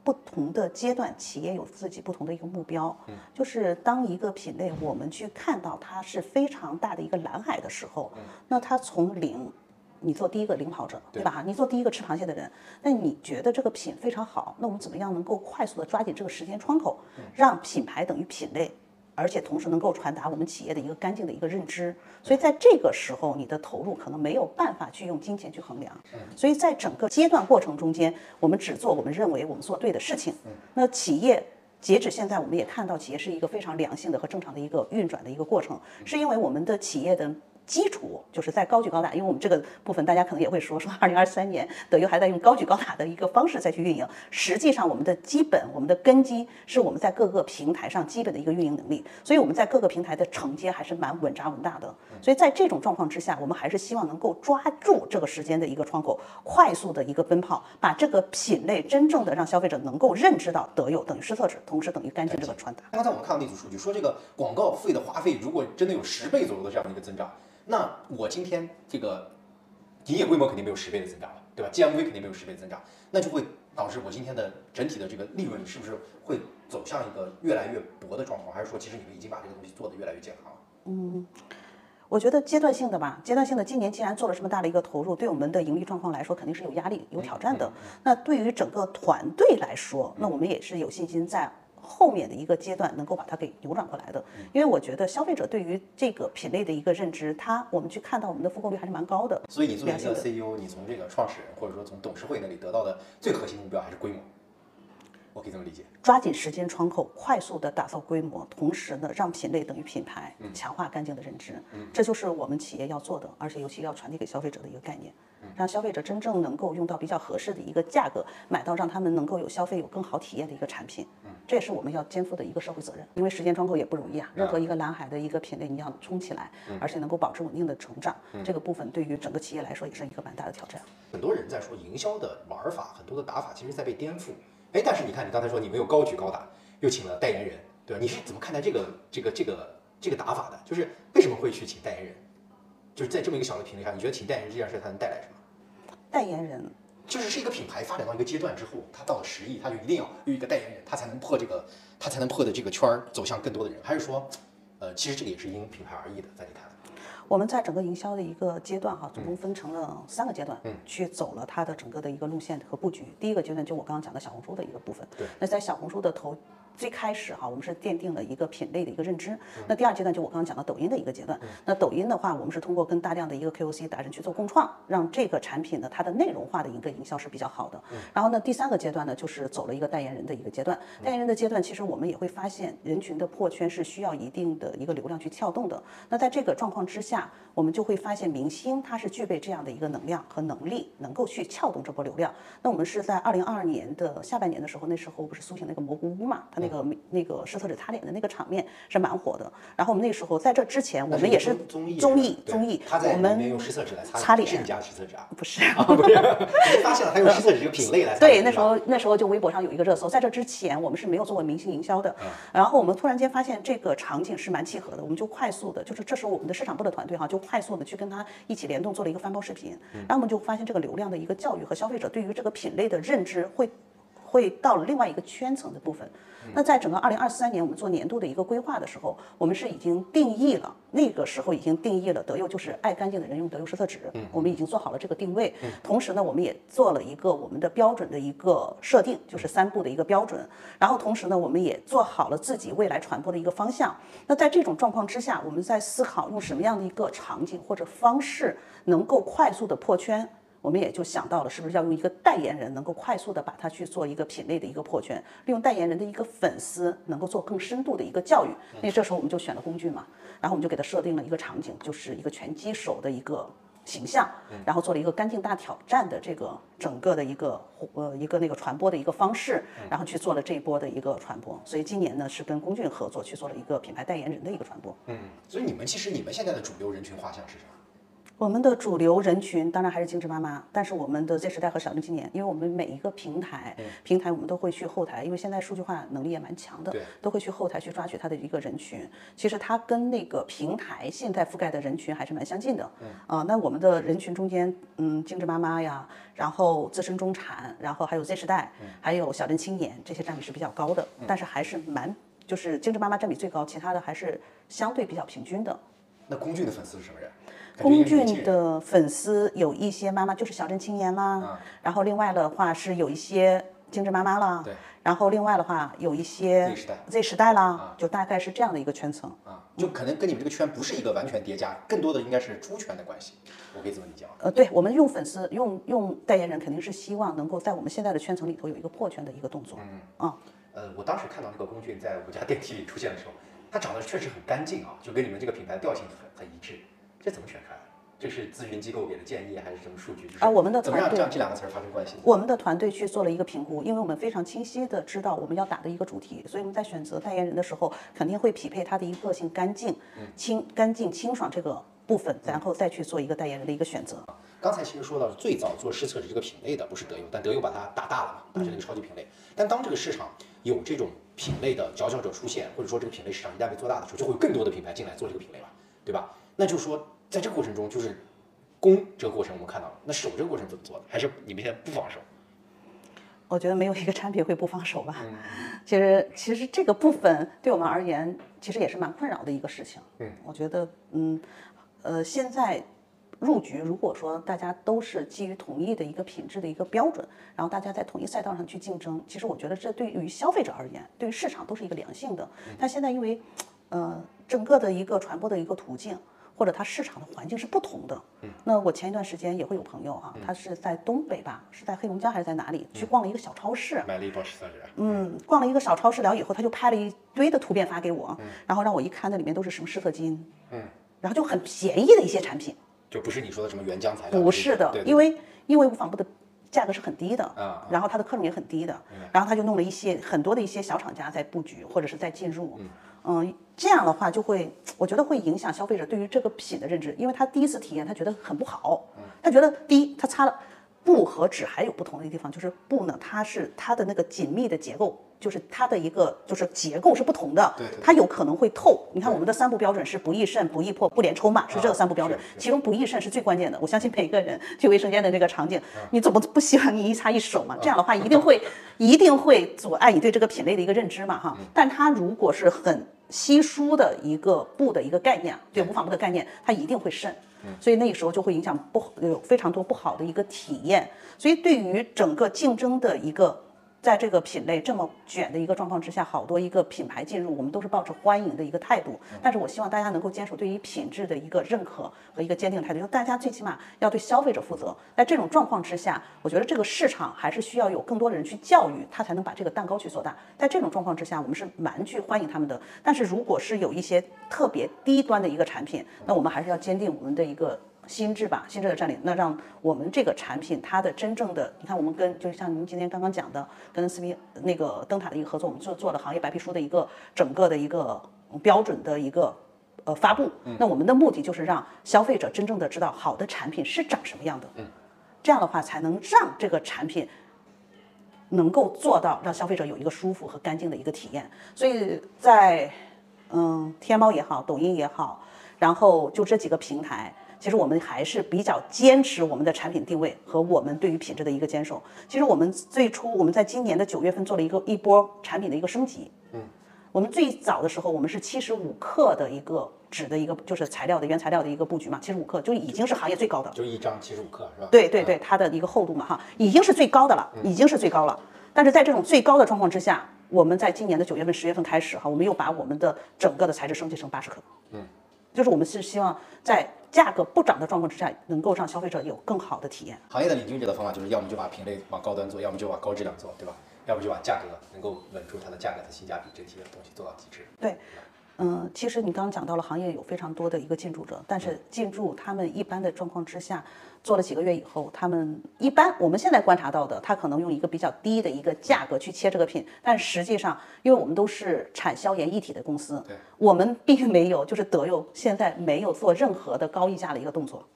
不同的阶段，企业有自己不同的一个目标。嗯，就是当一个品类我们去看到它是非常大的一个蓝海的时候，那它从零，你做第一个领跑者，对吧？你做第一个吃螃蟹的人，那你觉得这个品非常好，那我们怎么样能够快速的抓紧这个时间窗口，让品牌等于品类？而且同时能够传达我们企业的一个干净的一个认知，所以在这个时候，你的投入可能没有办法去用金钱去衡量。所以在整个阶段过程中间，我们只做我们认为我们做对的事情。那企业截止现在，我们也看到企业是一个非常良性的和正常的一个运转的一个过程，是因为我们的企业的。基础就是在高举高打，因为我们这个部分大家可能也会说说，二零二三年德优还在用高举高打的一个方式再去运营。实际上，我们的基本、我们的根基是我们在各个平台上基本的一个运营能力，所以我们在各个平台的承接还是蛮稳扎稳打的。所以在这种状况之下，我们还是希望能够抓住这个时间的一个窗口，快速的一个奔跑，把这个品类真正的让消费者能够认知到德优等于施特纸，同时等于干净这个传达。刚才我们看到那组数据说，这个广告费的花费如果真的有十倍左右的这样的一个增长。那我今天这个营业规模肯定没有十倍的增长了，对吧？GMV 肯定没有十倍的增长，那就会导致我今天的整体的这个利润是不是会走向一个越来越薄的状况？还是说其实你们已经把这个东西做得越来越健康了？嗯，我觉得阶段性的吧，阶段性的。今年既然做了这么大的一个投入，对我们的盈利状况来说肯定是有压力、有挑战的。那对于整个团队来说，那我们也是有信心在。后面的一个阶段能够把它给扭转过来的，因为我觉得消费者对于这个品类的一个认知，它我们去看到我们的复购率还是蛮高的。所以你作为一个 CEO，你从这个创始人或者说从董事会那里得到的最核心目标还是规模，我可以这么理解。抓紧时间窗口，快速的打造规模，同时呢让品类等于品牌，强化干净的认知，这就是我们企业要做的，而且尤其要传递给消费者的一个概念。让消费者真正能够用到比较合适的一个价格，买到让他们能够有消费有更好体验的一个产品，嗯，这也是我们要肩负的一个社会责任。因为时间窗口也不容易啊，任何一个蓝海的一个品类你要冲起来，而且能够保持稳定的成长，这个部分对于整个企业来说也是一个蛮大的挑战。很多人在说营销的玩法，很多的打法其实在被颠覆。哎，但是你看你刚才说你没有高举高打，又请了代言人，对吧？你是怎么看待这个这个这个这个打法的？就是为什么会去请代言人？就是在这么一个小的品类下，你觉得请代言人这件事它能带来什么？代言人就是是一个品牌发展到一个阶段之后，它到了十亿，它就一定要有一个代言人，它才能破这个，它才能破的这个圈儿，走向更多的人。还是说，呃，其实这个也是因品牌而异的，在你看来？我们在整个营销的一个阶段哈，总共分成了三个阶段，嗯，去走了它的整个的一个路线和布局。第一个阶段就我刚刚讲的小红书的一个部分，对，那在小红书的投。最开始哈，我们是奠定了一个品类的一个认知。那第二阶段就我刚刚讲的抖音的一个阶段。那抖音的话，我们是通过跟大量的一个 KOC 达人去做共创，让这个产品呢它的内容化的一个营销是比较好的。然后呢，第三个阶段呢就是走了一个代言人的一个阶段。代言人的阶段，其实我们也会发现人群的破圈是需要一定的一个流量去撬动的。那在这个状况之下，我们就会发现明星他是具备这样的一个能量和能力，能够去撬动这波流量。那我们是在二零二二年的下半年的时候，那时候不是苏醒那个蘑菇屋嘛，他那个那个。施特纸擦脸的那个场面是蛮火的。然后我们那时候在这之前，我们也是综艺综艺综艺，他在里面用施特纸来擦脸，是你家施特纸啊？不是，不是，发现了他用施特纸这个品类来对，那时候那时候就微博上有一个热搜，在这之前我们是没有做过明星营销的。然后我们突然间发现这个场景是蛮契合的，我们就快速的，就是这时候我们的市场部的团队哈，就快速的去跟他一起联动做了一个翻包视频。然后我们就发现这个流量的一个教育和消费者对于这个品类的认知会。会到了另外一个圈层的部分。那在整个二零二三年，我们做年度的一个规划的时候，我们是已经定义了，那个时候已经定义了德佑就是爱干净的人用德佑施特纸。我们已经做好了这个定位。同时呢，我们也做了一个我们的标准的一个设定，就是三步的一个标准。然后同时呢，我们也做好了自己未来传播的一个方向。那在这种状况之下，我们在思考用什么样的一个场景或者方式能够快速的破圈。我们也就想到了，是不是要用一个代言人，能够快速的把它去做一个品类的一个破圈，利用代言人的一个粉丝，能够做更深度的一个教育。那这时候我们就选了工具嘛，然后我们就给它设定了一个场景，就是一个拳击手的一个形象，然后做了一个干净大挑战的这个整个的一个呃一个那个传播的一个方式，然后去做了这一波的一个传播。所以今年呢是跟龚俊合作去做了一个品牌代言人的一个传播。嗯，所以你们其实你们现在的主流人群画像是啥？我们的主流人群当然还是精致妈妈，但是我们的 Z 时代和小镇青年，因为我们每一个平台，平台我们都会去后台，因为现在数据化能力也蛮强的对，都会去后台去抓取它的一个人群。其实它跟那个平台现在覆盖的人群还是蛮相近的。啊、那我们的人群中间，嗯，精致妈妈呀，然后资深中产，然后还有 Z 时代，还有小镇青年，这些占比是比较高的，但是还是蛮。就是精致妈妈占比最高，其他的还是相对比较平均的。那龚俊的粉丝是什么人？龚俊的粉丝有一些妈妈就是小镇青年啦，然后另外的话是有一些精致妈妈啦，对，然后另外的话有一些 Z 时代 Z 时代啦，就大概是这样的一个圈层。啊，就可能跟你们这个圈不是一个完全叠加，更多的应该是猪圈的关系，我可以这么理解吗？呃，对我们用粉丝用用代言人，肯定是希望能够在我们现在的圈层里头有一个破圈的一个动作。嗯，呃，我当时看到那个龚俊在我家电梯里出现的时候，他长得确实很干净啊，就跟你们这个品牌调性很很一致。这怎么选出来？这是咨询机构给的建议还是什么数据？啊我们的怎么让这样这两个词儿发生关系？我们的团队去做了一个评估，因为我们非常清晰的知道我们要打的一个主题，所以我们在选择代言人的时候，肯定会匹配他的一个个性干净、清干净清爽这个部分，然后再去做一个代言人的一个选择。刚才其实说到最早做湿厕纸这个品类的不是德佑，但德佑把它打大了嘛，打成了一个超级品类。但当这个市场有这种品类的佼佼者出现，或者说这个品类市场一旦被做大的时候，就会有更多的品牌进来做这个品类嘛，对吧？那就是说，在这个过程中，就是攻这个过程我们看到了，那守这个过程怎么做的？还是你们现在不防守？我觉得没有一个产品会不防守吧。[laughs] 其实，其实这个部分对我们而言，其实也是蛮困扰的一个事情。嗯，我觉得，嗯，呃，现在入局，如果说大家都是基于统一的一个品质的一个标准，然后大家在统一赛道上去竞争，其实我觉得这对于消费者而言，对于市场都是一个良性的。但现在因为，呃，整个的一个传播的一个途径。或者它市场的环境是不同的，那我前一段时间也会有朋友啊，他是在东北吧，是在黑龙江还是在哪里去逛了一个小超市，买了一包湿厕纸，嗯，逛了一个小超市了以后，他就拍了一堆的图片发给我，然后让我一看，那里面都是什么湿厕巾，嗯，然后就很便宜的一些产品，就不是你说的什么原浆材料，不是的因为因为无纺布的价格是很低的，啊然后它的克重也很低的，然后他就弄了一些很多的一些小厂家在布局或者是在进入，嗯，这样的话就会，我觉得会影响消费者对于这个品的认知，因为他第一次体验，他觉得很不好，他觉得第一，他擦了布和纸还有不同的地方，就是布呢，它是它的那个紧密的结构。就是它的一个就是结构是不同的，对对对它有可能会透。你看我们的三不标准是不易渗、不易破、不连抽嘛，是这个三不标准是。其中不易渗是最关键的。我相信每个人去卫生间的这个场景，你怎么不希望你一擦一手嘛？这样的话一定会 [laughs] 一定会阻碍你对这个品类的一个认知嘛哈。但它如果是很稀疏的一个布的一个概念，对无纺布的概念，它一定会渗。所以那个时候就会影响不好有非常多不好的一个体验。所以对于整个竞争的一个。在这个品类这么卷的一个状况之下，好多一个品牌进入，我们都是抱着欢迎的一个态度。但是我希望大家能够坚守对于品质的一个认可和一个坚定态度，就大家最起码要对消费者负责。在这种状况之下，我觉得这个市场还是需要有更多的人去教育，他才能把这个蛋糕去做大。在这种状况之下，我们是蛮去欢迎他们的。但是如果是有一些特别低端的一个产品，那我们还是要坚定我们的一个。心智吧，心智的占领，那让我们这个产品它的真正的，你看我们跟就像您今天刚刚讲的，跟 C B 那个灯塔的一个合作，我们做做了行业白皮书的一个整个的一个标准的一个呃发布。那我们的目的就是让消费者真正的知道好的产品是长什么样的，这样的话才能让这个产品能够做到让消费者有一个舒服和干净的一个体验。所以在嗯天猫也好，抖音也好，然后就这几个平台。其实我们还是比较坚持我们的产品定位和我们对于品质的一个坚守。其实我们最初我们在今年的九月份做了一个一波产品的一个升级。嗯，我们最早的时候我们是七十五克的一个纸的一个就是材料的原材料的一个布局嘛，七十五克就已经是行业最高的。就一张七十五克是吧？对对对，它的一个厚度嘛哈，已经是最高的了，已经是最高了。但是在这种最高的状况之下，我们在今年的九月份、十月份开始哈，我们又把我们的整个的材质升级成八十克。嗯，就是我们是希望在价格不涨的状况之下，能够让消费者有更好的体验。行业的领军者的方法就是要么就把品类往高端做，要么就把高质量做，对吧？要不就把价格能够稳住它的价格的性价比这些东西做到极致。对，嗯，其实你刚刚讲到了行业有非常多的一个进驻者，但是进驻他们一般的状况之下，做了几个月以后，他们一般我们现在观察到的，他可能用一个比较低的一个价格去切这个品，但实际上，因为我们都是产销研一体的公司，对，我们并没有就是德佑现在没有做任何的高溢价的一个动作。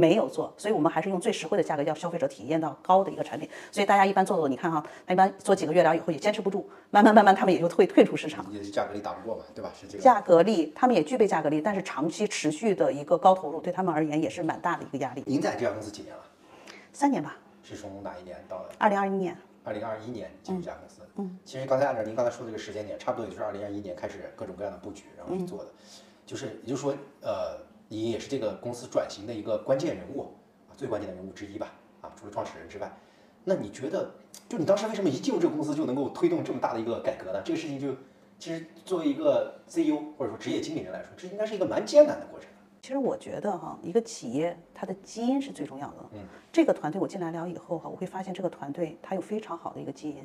没有做，所以我们还是用最实惠的价格，让消费者体验到高的一个产品。所以大家一般做做，你看哈，他一般做几个月了以后也坚持不住，慢慢慢慢他们也就会退出市场。也是价格力打不过嘛，对吧？是这个。价格力，他们也具备价格力，但是长期持续的一个高投入，对他们而言也是蛮大的一个压力。您在这家公司几年了？三年吧。是从哪一年到的？二零二一年。二零二一年进入这家公司。嗯。其实刚才按照您刚才说的这个时间点，差不多也就是二零二一年开始各种各样的布局，然后去做的。就是也就是说，呃，您也是这个公司转型的一个关键人物。最关键的人物之一吧，啊，除了创始人之外，那你觉得，就你当时为什么一进入这个公司就能够推动这么大的一个改革呢？这个事情就，其实作为一个 CEO 或者说职业经理人来说，这应该是一个蛮艰难的过程。其实我觉得哈，一个企业它的基因是最重要的。嗯，这个团队我进来了以后哈，我会发现这个团队它有非常好的一个基因。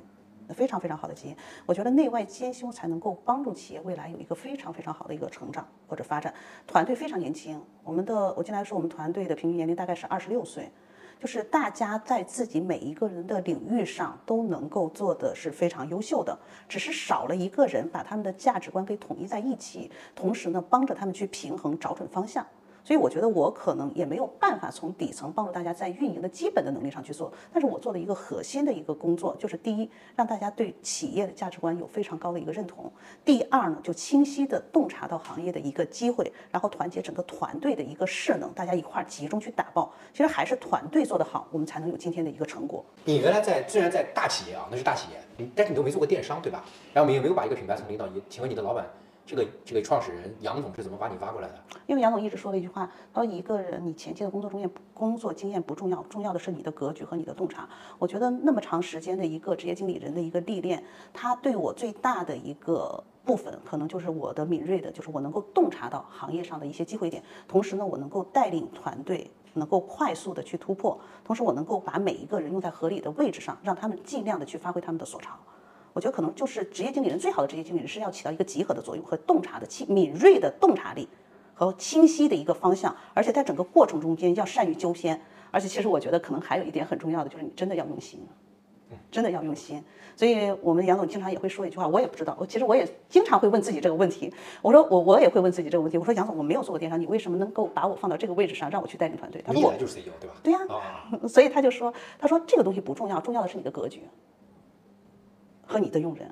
非常非常好的基因，我觉得内外兼修才能够帮助企业未来有一个非常非常好的一个成长或者发展。团队非常年轻，我们的我进来说我们团队的平均年龄大概是二十六岁，就是大家在自己每一个人的领域上都能够做的是非常优秀的，只是少了一个人把他们的价值观给统一在一起，同时呢帮着他们去平衡找准方向。所以我觉得我可能也没有办法从底层帮助大家在运营的基本的能力上去做，但是我做了一个核心的一个工作，就是第一，让大家对企业的价值观有非常高的一个认同；第二呢，就清晰的洞察到行业的一个机会，然后团结整个团队的一个势能，大家一块儿集中去打爆。其实还是团队做得好，我们才能有今天的一个成果。你原来在虽然在大企业啊，那是大企业，但是你都没做过电商，对吧？然后没有没有把一个品牌从零到一，请问你的老板？这个这个创始人杨总是怎么把你挖过来的？因为杨总一直说了一句话，他说一个人你前期的工作经验工作经验不重要，重要的是你的格局和你的洞察。我觉得那么长时间的一个职业经理人的一个历练，他对我最大的一个部分，可能就是我的敏锐的，就是我能够洞察到行业上的一些机会点，同时呢，我能够带领团队能够快速的去突破，同时我能够把每一个人用在合理的位置上，让他们尽量的去发挥他们的所长。我觉得可能就是职业经理人最好的职业经理人是要起到一个集合的作用和洞察的清敏锐的洞察力和清晰的一个方向，而且在整个过程中间要善于纠偏，而且其实我觉得可能还有一点很重要的就是你真的要用心，真的要用心。所以我们杨总经常也会说一句话，我也不知道，我其实我也经常会问自己这个问题。我说我我也会问自己这个问题，我说杨总我没有做过电商，你为什么能够把我放到这个位置上让我去带领团队？他说我就是 CEO 对吧？对呀，所以他就说他说这个东西不重要，重要的是你的格局。和你的用人，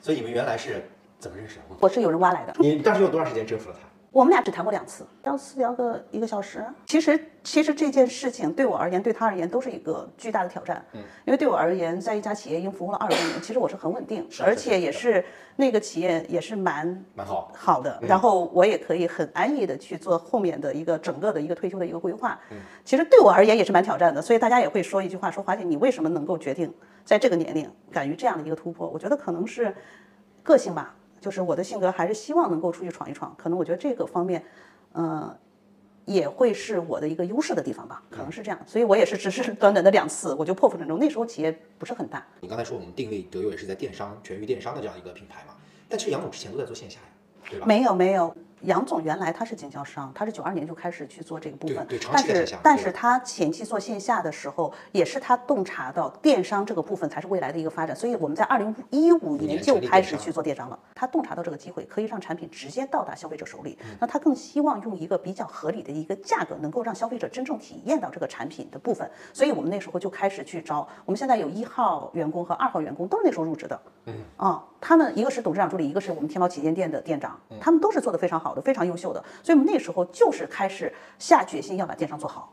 所以你们原来是怎么认识的？我是有人挖来的。你当时用多长时间征服了他？我们俩只谈过两次，聊私聊个一个小时。其实，其实这件事情对我而言，对他而言都是一个巨大的挑战。嗯，因为对我而言，在一家企业已经服务了二十多年，[coughs] 其实我是很稳定，而且也是那个企业也是蛮蛮好好的。然后我也可以很安逸的去做后面的一个整个的一个退休的一个规划。嗯，其实对我而言也是蛮挑战的。所以大家也会说一句话，说华姐，你为什么能够决定在这个年龄敢于这样的一个突破？我觉得可能是个性吧，就是我的性格还是希望能够出去闯一闯。可能我觉得这个方面。呃，也会是我的一个优势的地方吧，可能是这样，所以我也是只是 [laughs] 短短的两次，我就破釜沉舟。那时候企业不是很大。你刚才说我们定位德佑也是在电商、全域电商的这样一个品牌嘛？但其实杨总之前都在做线下呀，对吧？没有没有。杨总原来他是经销商，他是九二年就开始去做这个部分，对，但是但是他前期做线下的时候，也是他洞察到电商这个部分才是未来的一个发展，所以我们在二零一五年就开始去做电商了。他洞察到这个机会，可以让产品直接到达消费者手里，那他更希望用一个比较合理的一个价格，能够让消费者真正体验到这个产品的部分。所以我们那时候就开始去招，我们现在有一号员工和二号员工都是那时候入职的，嗯啊，他们一个是董事长助理，一个是我们天猫旗舰店的店长，他们都是做的非常好的，非常优秀的。所以我们那时候就是开始下决心要把电商做好，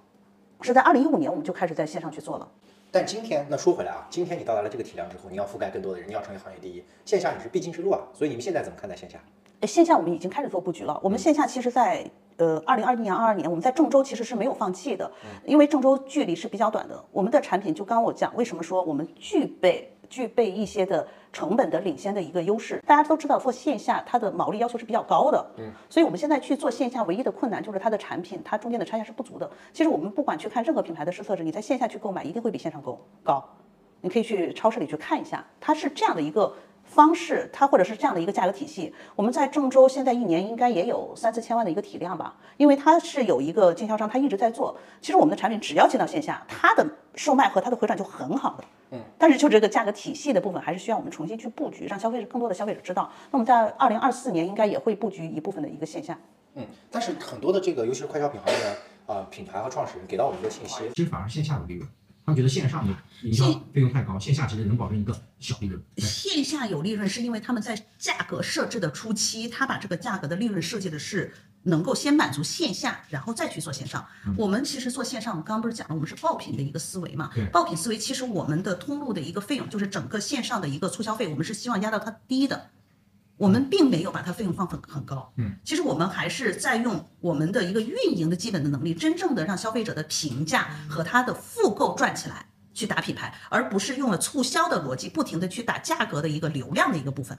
是在二零一五年我们就开始在线上去做了。但今天那说回来啊，今天你到达了这个体量之后，你要覆盖更多的人，你要成为行业第一，线下你是必经之路啊。所以你们现在怎么看待线下？线下我们已经开始做布局了。我们线下其实，在呃二零二一年、二二年，我们在郑州其实是没有放弃的，因为郑州距离是比较短的。我们的产品就刚我讲，为什么说我们具备。具备一些的成本的领先的一个优势。大家都知道，做线下它的毛利要求是比较高的，嗯，所以我们现在去做线下，唯一的困难就是它的产品它中间的差价是不足的。其实我们不管去看任何品牌的试测试，你在线下去购买一定会比线上购高。你可以去超市里去看一下，它是这样的一个。方式，它或者是这样的一个价格体系，我们在郑州现在一年应该也有三四千万的一个体量吧，因为它是有一个经销商，他一直在做。其实我们的产品只要进到线下，它的售卖和它的回转就很好的。嗯，但是就这个价格体系的部分，还是需要我们重新去布局，让消费者更多的消费者知道。那我们在二零二四年应该也会布局一部分的一个线下。嗯，但是很多的这个，尤其是快消品行业的啊品牌和创始人给到我们的信息，其实反而线下的利润。他们觉得线上的营销费用太高，线下其实能保证一个小利润。线下有利润是因为他们在价格设置的初期，他把这个价格的利润设计的是能够先满足线下，然后再去做线上。我们其实做线上，我刚刚不是讲了，我们是爆品的一个思维嘛？爆品思维其实我们的通路的一个费用就是整个线上的一个促销费，我们是希望压到它低的。我们并没有把它费用放很很高，嗯，其实我们还是在用我们的一个运营的基本的能力，真正的让消费者的评价和他的复购转起来，去打品牌，而不是用了促销的逻辑，不停的去打价格的一个流量的一个部分。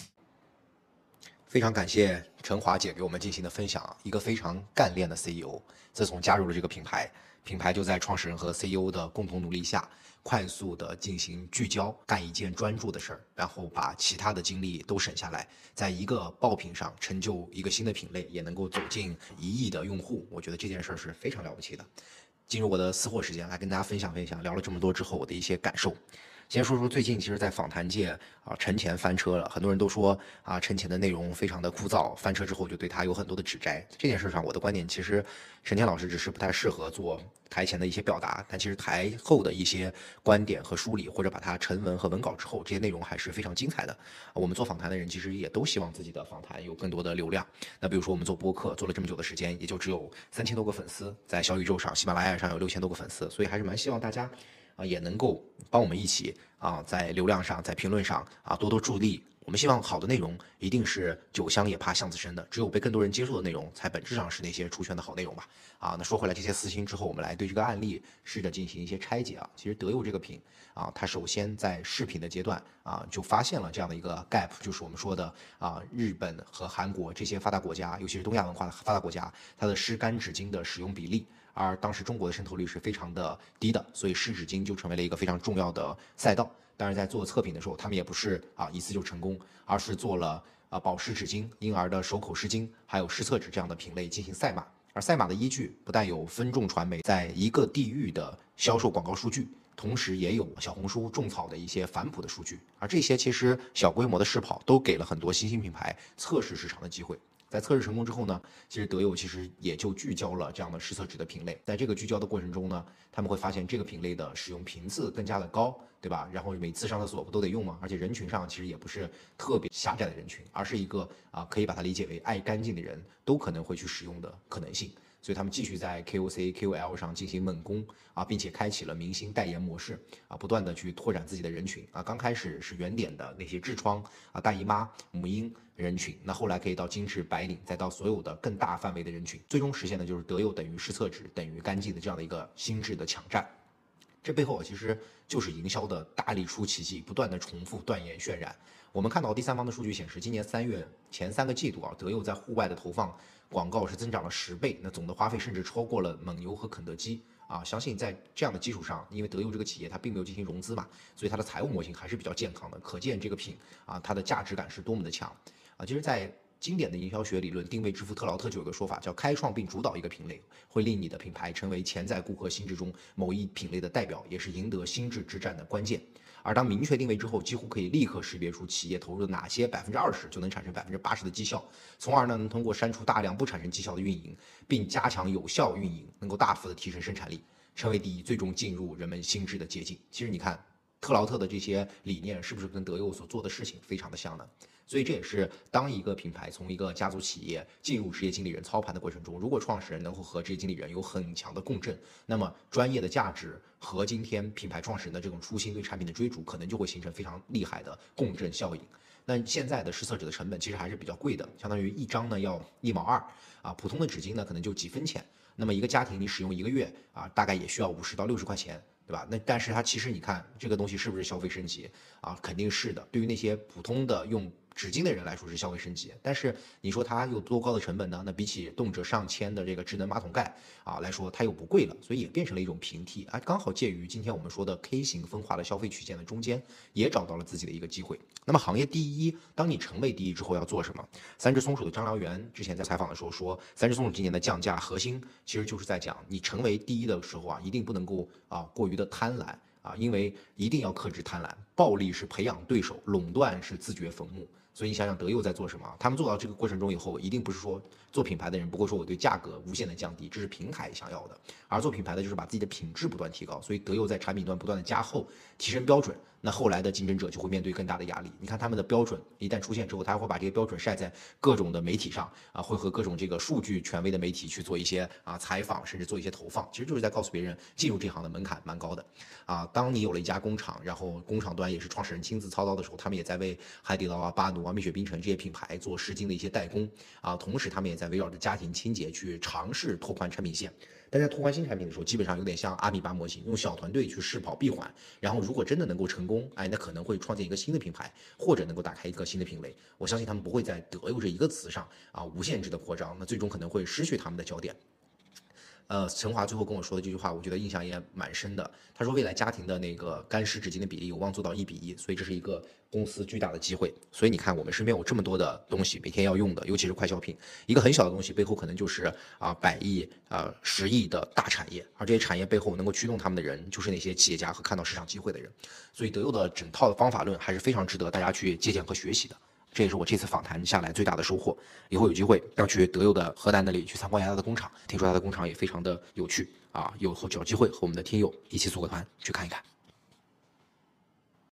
非常感谢陈华姐给我们进行的分享，一个非常干练的 CEO，自从加入了这个品牌，品牌就在创始人和 CEO 的共同努力下。快速的进行聚焦，干一件专注的事儿，然后把其他的精力都省下来，在一个爆品上成就一个新的品类，也能够走进一亿的用户，我觉得这件事儿是非常了不起的。进入我的私货时间，来跟大家分享分享，聊了这么多之后我的一些感受。先说说最近，其实，在访谈界啊，陈前翻车了，很多人都说啊，陈前的内容非常的枯燥，翻车之后就对他有很多的指摘。这件事上，我的观点其实，陈前老师只是不太适合做台前的一些表达，但其实台后的一些观点和梳理，或者把它成文和文稿之后，这些内容还是非常精彩的。我们做访谈的人其实也都希望自己的访谈有更多的流量。那比如说我们做播客做了这么久的时间，也就只有三千多个粉丝，在小宇宙上、喜马拉雅上有六千多个粉丝，所以还是蛮希望大家。啊，也能够帮我们一起啊，在流量上，在评论上啊，多多助力。我们希望好的内容一定是酒香也怕巷子深的，只有被更多人接受的内容，才本质上是那些出圈的好内容吧。啊，那说回来，这些私心之后，我们来对这个案例试着进行一些拆解啊。其实德佑这个品啊，它首先在试品的阶段啊，就发现了这样的一个 gap，就是我们说的啊，日本和韩国这些发达国家，尤其是东亚文化的发达国家，它的湿干纸巾的使用比例。而当时中国的渗透率是非常的低的，所以湿纸巾就成为了一个非常重要的赛道。当然，在做测评的时候，他们也不是啊一次就成功，而是做了啊保湿纸巾、婴儿的手口湿巾，还有湿厕纸这样的品类进行赛马。而赛马的依据不但有分众传媒在一个地域的销售广告数据，同时也有小红书种草的一些反哺的数据。而这些其实小规模的试跑都给了很多新兴品牌测试市场的机会。在测试成功之后呢，其实德佑其实也就聚焦了这样的试测纸的品类。在这个聚焦的过程中呢，他们会发现这个品类的使用频次更加的高，对吧？然后每次上厕所不都得用吗？而且人群上其实也不是特别狭窄的人群，而是一个啊，可以把它理解为爱干净的人都可能会去使用的可能性。所以他们继续在 KOC、KOL 上进行猛攻啊，并且开启了明星代言模式啊，不断的去拓展自己的人群啊。刚开始是原点的那些痔疮啊、大姨妈、母婴人群，那后来可以到精致白领，再到所有的更大范围的人群，最终实现的就是德佑等于湿厕纸等于干净的这样的一个心智的抢占。这背后其实就是营销的大力出奇迹，不断的重复、断言、渲染。我们看到第三方的数据显示，今年三月前三个季度啊，德佑在户外的投放。广告是增长了十倍，那总的花费甚至超过了蒙牛和肯德基啊！相信在这样的基础上，因为德佑这个企业它并没有进行融资嘛，所以它的财务模型还是比较健康的。可见这个品啊，它的价值感是多么的强啊！其实，在经典的营销学理论定位之父特劳特就有个说法，叫开创并主导一个品类，会令你的品牌成为潜在顾客心智中某一品类的代表，也是赢得心智之战的关键。而当明确定位之后，几乎可以立刻识别出企业投入的哪些百分之二十就能产生百分之八十的绩效，从而呢能通过删除大量不产生绩效的运营，并加强有效运营，能够大幅的提升生产力，成为第一，最终进入人们心智的捷径。其实你看，特劳特的这些理念是不是跟德佑所做的事情非常的像呢？所以这也是当一个品牌从一个家族企业进入职业经理人操盘的过程中，如果创始人能够和职业经理人有很强的共振，那么专业的价值和今天品牌创始人的这种初心对产品的追逐，可能就会形成非常厉害的共振效应。那现在的湿厕纸的成本其实还是比较贵的，相当于一张呢要一毛二啊，普通的纸巾呢可能就几分钱。那么一个家庭你使用一个月啊，大概也需要五十到六十块钱。对吧？那但是它其实你看这个东西是不是消费升级啊？肯定是的。对于那些普通的用纸巾的人来说是消费升级，但是你说它有多高的成本呢？那比起动辄上千的这个智能马桶盖啊来说，它又不贵了，所以也变成了一种平替啊，刚好介于今天我们说的 K 型分化的消费曲线的中间，也找到了自己的一个机会。那么行业第一，当你成为第一之后要做什么？三只松鼠的张燎原之前在采访的时候说，三只松鼠今年的降价核心其实就是在讲，你成为第一的时候啊，一定不能够啊过于的贪婪啊，因为一定要克制贪婪，暴利是培养对手，垄断是自掘坟墓。所以你想想德佑在做什么？他们做到这个过程中以后，一定不是说做品牌的人不会说我对价格无限的降低，这是平台想要的；而做品牌的就是把自己的品质不断提高。所以德佑在产品端不断的加厚，提升标准。那后来的竞争者就会面对更大的压力。你看他们的标准一旦出现之后，他会把这些标准晒在各种的媒体上啊，会和各种这个数据权威的媒体去做一些啊采访，甚至做一些投放，其实就是在告诉别人进入这行的门槛蛮高的啊。当你有了一家工厂，然后工厂端也是创始人亲自操刀的时候，他们也在为海底捞啊、巴奴啊、蜜雪冰城这些品牌做湿巾的一些代工啊，同时他们也在围绕着家庭清洁去尝试拓宽产品线。但在拓宽新产品的时候，基本上有点像阿米巴模型，用小团队去试跑闭环，然后如果真的能够成功，哎，那可能会创建一个新的品牌，或者能够打开一个新的品类。我相信他们不会在德佑这一个词上啊无限制的扩张，那最终可能会失去他们的焦点。呃，陈华最后跟我说的这句话，我觉得印象也蛮深的。他说，未来家庭的那个干湿纸巾的比例有望做到一比一，所以这是一个公司巨大的机会。所以你看，我们身边有这么多的东西，每天要用的，尤其是快消品，一个很小的东西背后可能就是啊百亿、啊十亿的大产业，而这些产业背后能够驱动他们的人，就是那些企业家和看到市场机会的人。所以德佑的整套的方法论还是非常值得大家去借鉴和学习的。这也是我这次访谈下来最大的收获。以后有机会要去德佑的河南那里去参观一下他的工厂，听说他的工厂也非常的有趣啊！有找机会和我们的听友一起组个团去看一看。